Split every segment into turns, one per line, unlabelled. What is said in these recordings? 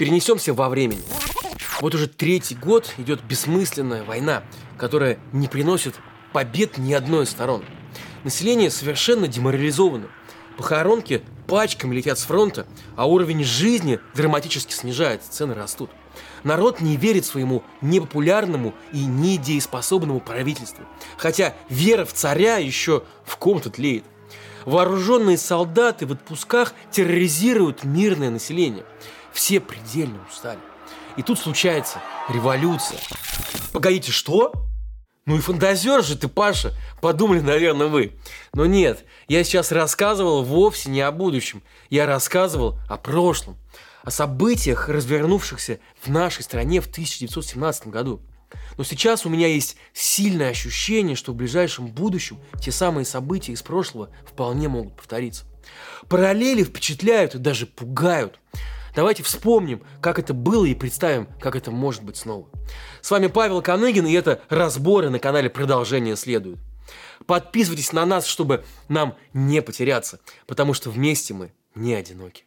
Перенесемся во времени. Вот уже третий год идет бессмысленная война, которая не приносит побед ни одной из сторон. Население совершенно деморализовано. Похоронки пачками летят с фронта, а уровень жизни драматически снижается, цены растут. Народ не верит своему непопулярному и недееспособному правительству. Хотя вера в царя еще в ком-то тлеет. Вооруженные солдаты в отпусках терроризируют мирное население. Все предельно устали. И тут случается революция. Погодите, что? Ну и фантазер же ты, Паша, подумали, наверное, вы. Но нет, я сейчас рассказывал вовсе не о будущем. Я рассказывал о прошлом о событиях, развернувшихся в нашей стране в 1917 году. Но сейчас у меня есть сильное ощущение, что в ближайшем будущем те самые события из прошлого вполне могут повториться. Параллели впечатляют и даже пугают. Давайте вспомним, как это было и представим, как это может быть снова. С вами Павел Коныгин, и это разборы на канале «Продолжение следует». Подписывайтесь на нас, чтобы нам не потеряться, потому что вместе мы не одиноки.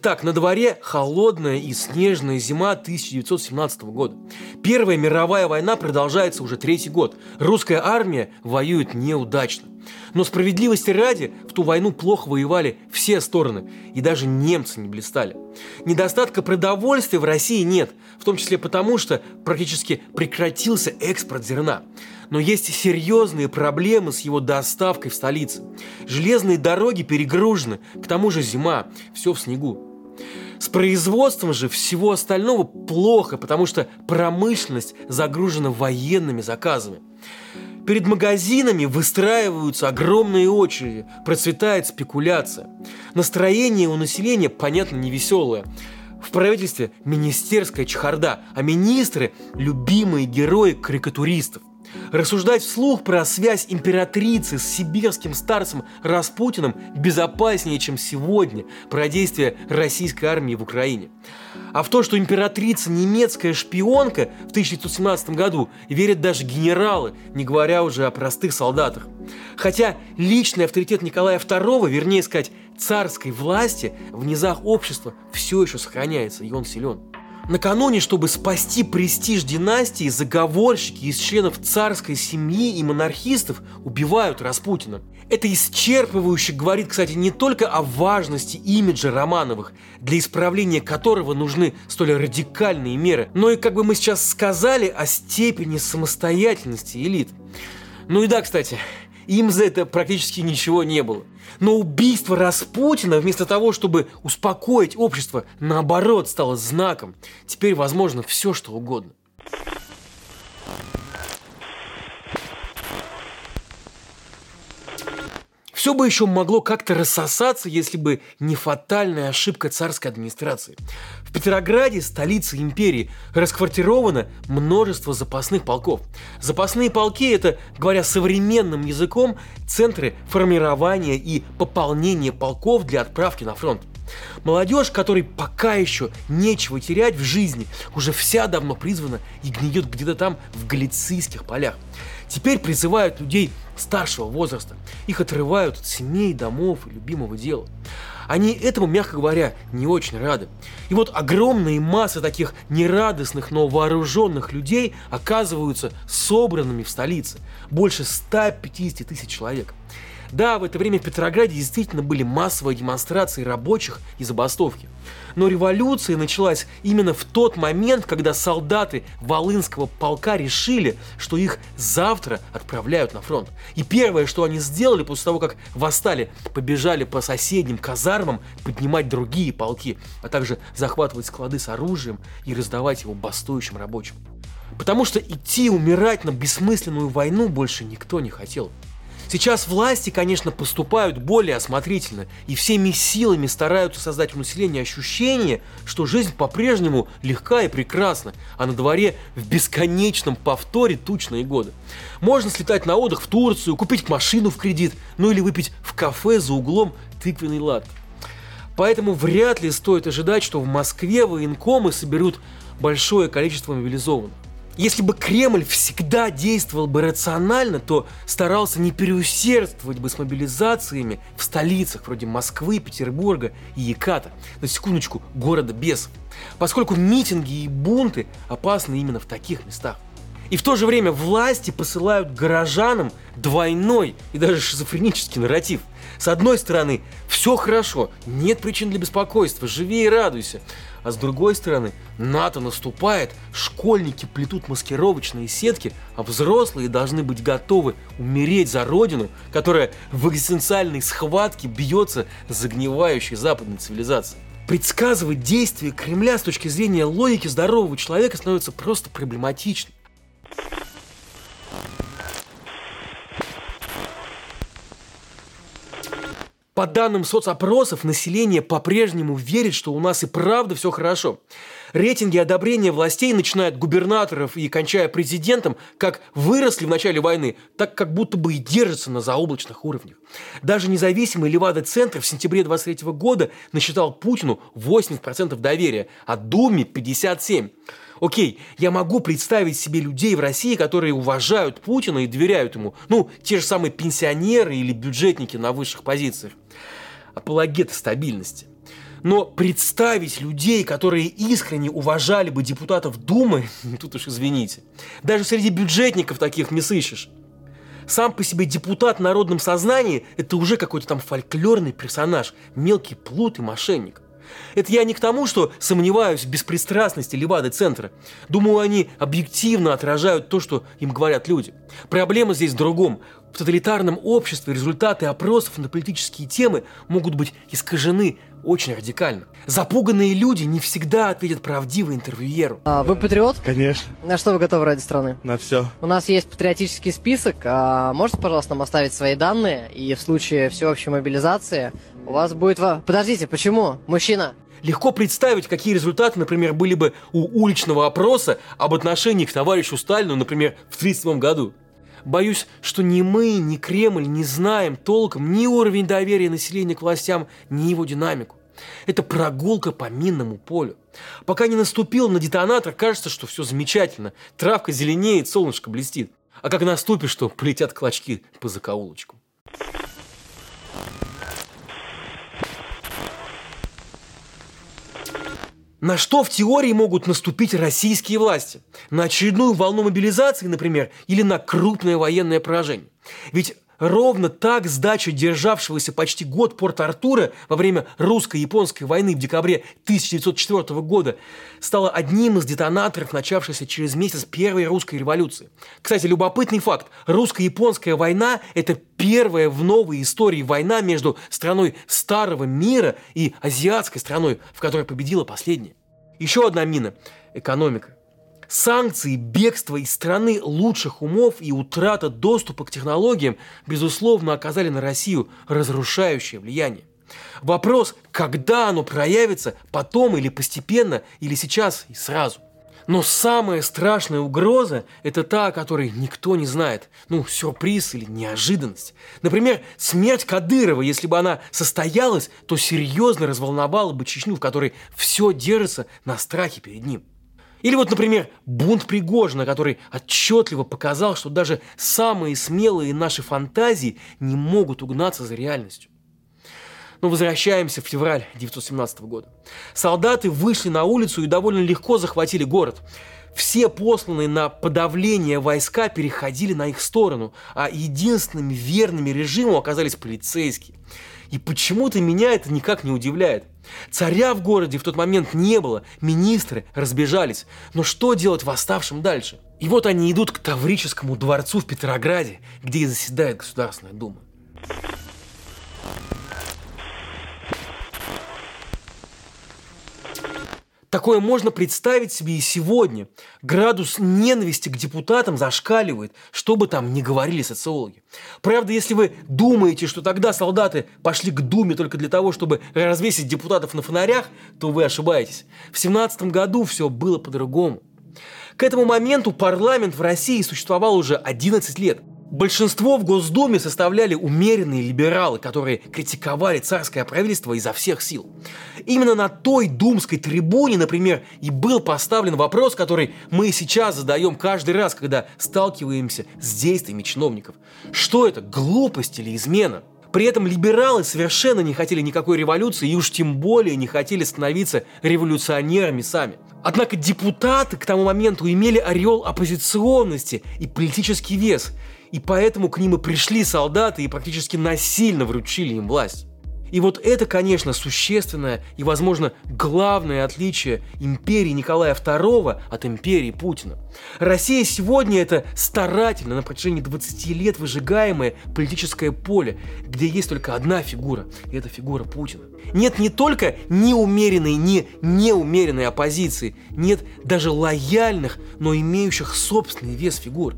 Итак, на дворе холодная и снежная зима 1917 года. Первая мировая война продолжается уже третий год. Русская армия воюет неудачно. Но справедливости ради, в ту войну плохо воевали все стороны, и даже немцы не блистали. Недостатка продовольствия в России нет, в том числе потому, что практически прекратился экспорт зерна. Но есть серьезные проблемы с его доставкой в столице. Железные дороги перегружены, к тому же зима, все в снегу. С производством же всего остального плохо, потому что промышленность загружена военными заказами. Перед магазинами выстраиваются огромные очереди, процветает спекуляция. Настроение у населения, понятно, невеселое. В правительстве министерская чехарда, а министры – любимые герои карикатуристов. Рассуждать вслух про связь императрицы с сибирским старцем Распутиным безопаснее, чем сегодня про действия российской армии в Украине. А в то, что императрица немецкая шпионка в 1917 году верят даже генералы, не говоря уже о простых солдатах. Хотя личный авторитет Николая II, вернее сказать, царской власти в низах общества все еще сохраняется, и он силен. Накануне, чтобы спасти престиж династии, заговорщики из членов царской семьи и монархистов убивают Распутина. Это исчерпывающе говорит, кстати, не только о важности имиджа Романовых, для исправления которого нужны столь радикальные меры, но и, как бы мы сейчас сказали, о степени самостоятельности элит. Ну и да, кстати, им за это практически ничего не было. Но убийство Распутина, вместо того, чтобы успокоить общество, наоборот, стало знаком. Теперь возможно все, что угодно. Все бы еще могло как-то рассосаться, если бы не фатальная ошибка царской администрации. В Петрограде, столице империи, расквартировано множество запасных полков. Запасные полки – это, говоря современным языком, центры формирования и пополнения полков для отправки на фронт. Молодежь, которой пока еще нечего терять в жизни, уже вся давно призвана и гниет где-то там в галицийских полях. Теперь призывают людей старшего возраста. Их отрывают от семей, домов и любимого дела. Они этому, мягко говоря, не очень рады. И вот огромные массы таких нерадостных, но вооруженных людей оказываются собранными в столице. Больше 150 тысяч человек. Да, в это время в Петрограде действительно были массовые демонстрации рабочих и забастовки. Но революция началась именно в тот момент, когда солдаты Волынского полка решили, что их завтра отправляют на фронт. И первое, что они сделали после того, как восстали, побежали по соседним казармам поднимать другие полки, а также захватывать склады с оружием и раздавать его бастующим рабочим. Потому что идти умирать на бессмысленную войну больше никто не хотел. Сейчас власти, конечно, поступают более осмотрительно и всеми силами стараются создать у населения ощущение, что жизнь по-прежнему легка и прекрасна, а на дворе в бесконечном повторе тучные годы. Можно слетать на отдых в Турцию, купить машину в кредит, ну или выпить в кафе за углом тыквенный лад. Поэтому вряд ли стоит ожидать, что в Москве военкомы соберут большое количество мобилизованных. Если бы Кремль всегда действовал бы рационально, то старался не переусердствовать бы с мобилизациями в столицах вроде Москвы, Петербурга и Яката, на секундочку, города бесов, поскольку митинги и бунты опасны именно в таких местах. И в то же время власти посылают горожанам двойной и даже шизофренический нарратив. С одной стороны, все хорошо, нет причин для беспокойства, живи и радуйся. А с другой стороны, НАТО наступает, школьники плетут маскировочные сетки, а взрослые должны быть готовы умереть за родину, которая в экзистенциальной схватке бьется с загнивающей западной цивилизацией. Предсказывать действия Кремля с точки зрения логики здорового человека становится просто проблематично. По данным соцопросов, население по-прежнему верит, что у нас и правда все хорошо. Рейтинги одобрения властей, начиная от губернаторов и кончая президентом, как выросли в начале войны, так как будто бы и держатся на заоблачных уровнях. Даже независимый Левада-центр в сентябре 23 года насчитал Путину 80% доверия, а Думе 57%. Окей, я могу представить себе людей в России, которые уважают Путина и доверяют ему. Ну, те же самые пенсионеры или бюджетники на высших позициях. Апологеты стабильности. Но представить людей, которые искренне уважали бы депутатов Думы, тут уж извините. Даже среди бюджетников таких не сыщешь. Сам по себе депутат в народном сознании – это уже какой-то там фольклорный персонаж, мелкий плут и мошенник. Это я не к тому, что сомневаюсь в беспристрастности Левады-центра. Думаю, они объективно отражают то, что им говорят люди. Проблема здесь в другом. В тоталитарном обществе результаты опросов на политические темы могут быть искажены очень радикально. Запуганные люди не всегда ответят правдиво интервьюеру.
А, вы патриот?
Конечно.
На что вы готовы ради страны?
На все.
У нас есть патриотический список. А можете, пожалуйста, нам оставить свои данные? И в случае всеобщей мобилизации у вас будет... Подождите, почему? Мужчина,
Легко представить, какие результаты, например, были бы у уличного опроса об отношении к товарищу Сталину, например, в 1937 году. Боюсь, что ни мы, ни Кремль не знаем толком ни уровень доверия населения к властям, ни его динамику. Это прогулка по минному полю. Пока не наступил на детонатор, кажется, что все замечательно. Травка зеленеет, солнышко блестит. А как наступишь, что полетят клочки по закоулочкам. На что в теории могут наступить российские власти? На очередную волну мобилизации, например, или на крупное военное поражение? Ведь Ровно так сдача державшегося почти год Порт-Артура во время русско-японской войны в декабре 1904 года стала одним из детонаторов начавшейся через месяц Первой русской революции. Кстати, любопытный факт. Русско-японская война – это первая в новой истории война между страной старого мира и азиатской страной, в которой победила последняя. Еще одна мина – экономика. Санкции, бегство из страны лучших умов и утрата доступа к технологиям, безусловно, оказали на Россию разрушающее влияние. Вопрос, когда оно проявится, потом или постепенно, или сейчас и сразу. Но самая страшная угроза – это та, о которой никто не знает. Ну, сюрприз или неожиданность. Например, смерть Кадырова, если бы она состоялась, то серьезно разволновала бы Чечню, в которой все держится на страхе перед ним. Или вот, например, бунт Пригожина, который отчетливо показал, что даже самые смелые наши фантазии не могут угнаться за реальностью. Но возвращаемся в февраль 1917 года. Солдаты вышли на улицу и довольно легко захватили город. Все посланные на подавление войска переходили на их сторону, а единственными верными режиму оказались полицейские. И почему-то меня это никак не удивляет. Царя в городе в тот момент не было, министры разбежались. Но что делать восставшим дальше? И вот они идут к Таврическому дворцу в Петрограде, где и заседает Государственная Дума. Такое можно представить себе и сегодня. Градус ненависти к депутатам зашкаливает, что бы там ни говорили социологи. Правда, если вы думаете, что тогда солдаты пошли к Думе только для того, чтобы развесить депутатов на фонарях, то вы ошибаетесь. В 17 году все было по-другому. К этому моменту парламент в России существовал уже 11 лет. Большинство в Госдуме составляли умеренные либералы, которые критиковали царское правительство изо всех сил. Именно на той думской трибуне, например, и был поставлен вопрос, который мы сейчас задаем каждый раз, когда сталкиваемся с действиями чиновников. Что это, глупость или измена? При этом либералы совершенно не хотели никакой революции и уж тем более не хотели становиться революционерами сами. Однако депутаты к тому моменту имели ореол оппозиционности и политический вес – и поэтому к ним и пришли солдаты и практически насильно вручили им власть. И вот это, конечно, существенное и, возможно, главное отличие империи Николая II от империи Путина. Россия сегодня это старательно на протяжении 20 лет выжигаемое политическое поле, где есть только одна фигура, и это фигура Путина. Нет не только неумеренной, не неумеренной оппозиции, нет даже лояльных, но имеющих собственный вес фигур.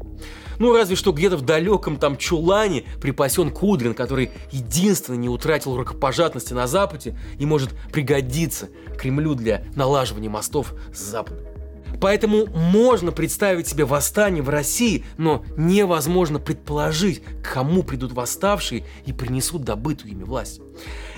Ну, разве что где-то в далеком там чулане припасен Кудрин, который единственно не утратил рукопожатности на Западе и может пригодиться Кремлю для налаживания мостов с Западом. Поэтому можно представить себе восстание в России, но невозможно предположить, к кому придут восставшие и принесут добытую ими власть.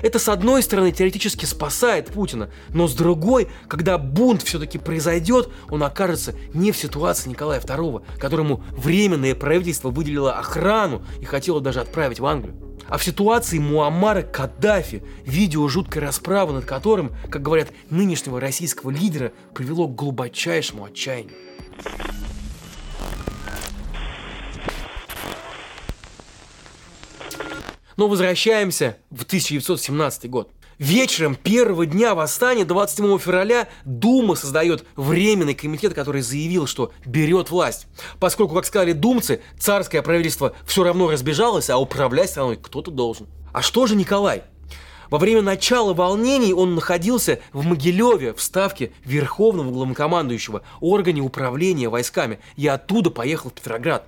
Это, с одной стороны, теоретически спасает Путина, но с другой, когда бунт все-таки произойдет, он окажется не в ситуации Николая II, которому временное правительство выделило охрану и хотело даже отправить в Англию а в ситуации Муаммара Каддафи, видео жуткой расправы над которым, как говорят, нынешнего российского лидера привело к глубочайшему отчаянию. Но возвращаемся в 1917 год. Вечером первого дня восстания, 27 февраля, Дума создает временный комитет, который заявил, что берет власть. Поскольку, как сказали думцы, царское правительство все равно разбежалось, а управлять страной кто-то должен. А что же Николай? Во время начала волнений он находился в Могилеве в ставке Верховного главнокомандующего, органе управления войсками, и оттуда поехал в Петроград.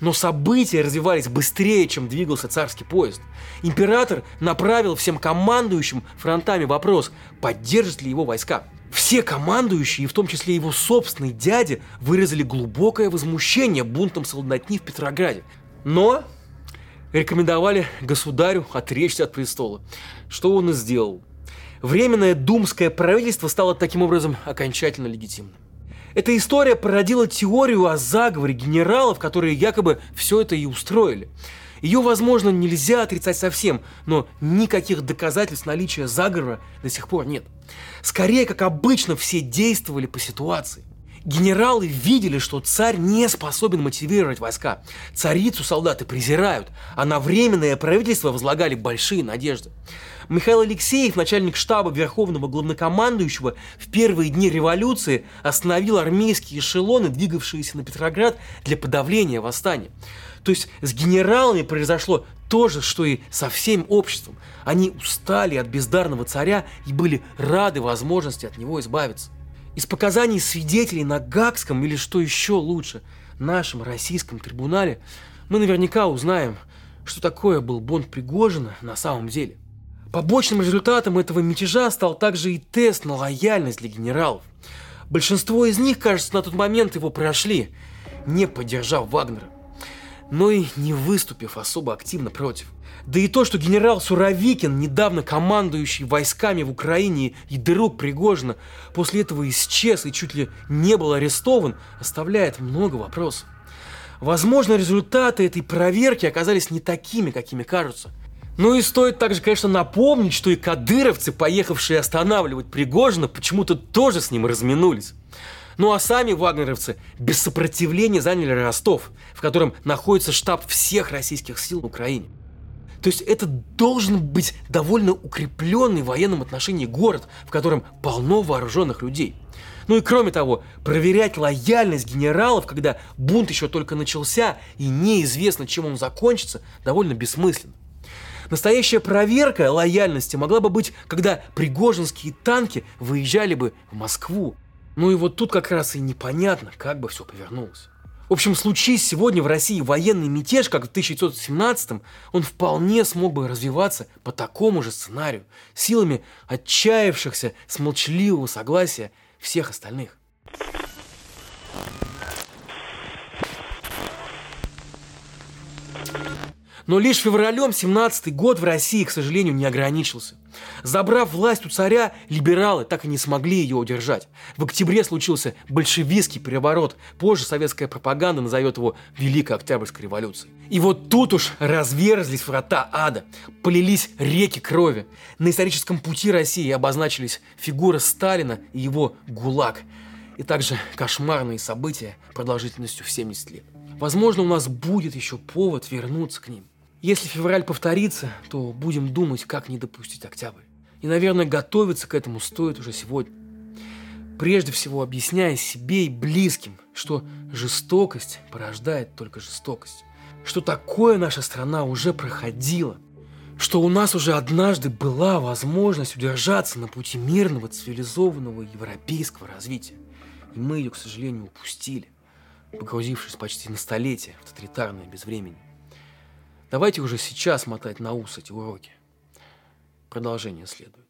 Но события развивались быстрее, чем двигался царский поезд. Император направил всем командующим фронтами вопрос, поддержат ли его войска. Все командующие, в том числе его собственный дядя, выразили глубокое возмущение бунтом солдатни в Петрограде. Но рекомендовали государю отречься от престола, что он и сделал. Временное думское правительство стало таким образом окончательно легитимным. Эта история породила теорию о заговоре генералов, которые якобы все это и устроили. Ее, возможно, нельзя отрицать совсем, но никаких доказательств наличия заговора до сих пор нет. Скорее, как обычно, все действовали по ситуации. Генералы видели, что царь не способен мотивировать войска. Царицу солдаты презирают, а на временное правительство возлагали большие надежды. Михаил Алексеев, начальник штаба Верховного Главнокомандующего, в первые дни революции остановил армейские эшелоны, двигавшиеся на Петроград для подавления восстания. То есть с генералами произошло то же, что и со всем обществом. Они устали от бездарного царя и были рады возможности от него избавиться. Из показаний свидетелей на Гагском или что еще лучше, нашем российском трибунале, мы наверняка узнаем, что такое был Бонд Пригожина на самом деле. Побочным результатом этого мятежа стал также и тест на лояльность для генералов. Большинство из них, кажется, на тот момент его прошли, не поддержав Вагнера, но и не выступив особо активно против. Да и то, что генерал Суровикин, недавно командующий войсками в Украине и друг Пригожина, после этого исчез и чуть ли не был арестован, оставляет много вопросов. Возможно, результаты этой проверки оказались не такими, какими кажутся. Ну и стоит также, конечно, напомнить, что и кадыровцы, поехавшие останавливать Пригожина, почему-то тоже с ним разминулись. Ну а сами вагнеровцы без сопротивления заняли Ростов, в котором находится штаб всех российских сил в Украине. То есть это должен быть довольно укрепленный в военном отношении город, в котором полно вооруженных людей. Ну и кроме того, проверять лояльность генералов, когда бунт еще только начался и неизвестно, чем он закончится, довольно бессмысленно. Настоящая проверка лояльности могла бы быть, когда пригожинские танки выезжали бы в Москву. Ну и вот тут как раз и непонятно, как бы все повернулось. В общем, случись сегодня в России военный мятеж, как в 1917-м, он вполне смог бы развиваться по такому же сценарию, силами отчаявшихся с молчаливого согласия всех остальных. Но лишь февралем 17 год в России, к сожалению, не ограничился. Забрав власть у царя, либералы так и не смогли ее удержать. В октябре случился большевистский переворот. Позже советская пропаганда назовет его Великой Октябрьской революцией. И вот тут уж разверзлись врата ада, полились реки крови. На историческом пути России обозначились фигуры Сталина и его ГУЛАГ. И также кошмарные события продолжительностью в 70 лет. Возможно, у нас будет еще повод вернуться к ним. Если февраль повторится, то будем думать, как не допустить октябрь. И, наверное, готовиться к этому стоит уже сегодня. Прежде всего, объясняя себе и близким, что жестокость порождает только жестокость. Что такое наша страна уже проходила. Что у нас уже однажды была возможность удержаться на пути мирного, цивилизованного европейского развития. И мы ее, к сожалению, упустили, погрузившись почти на столетие в тоталитарное безвремение. Давайте уже сейчас мотать на ус эти уроки. Продолжение следует.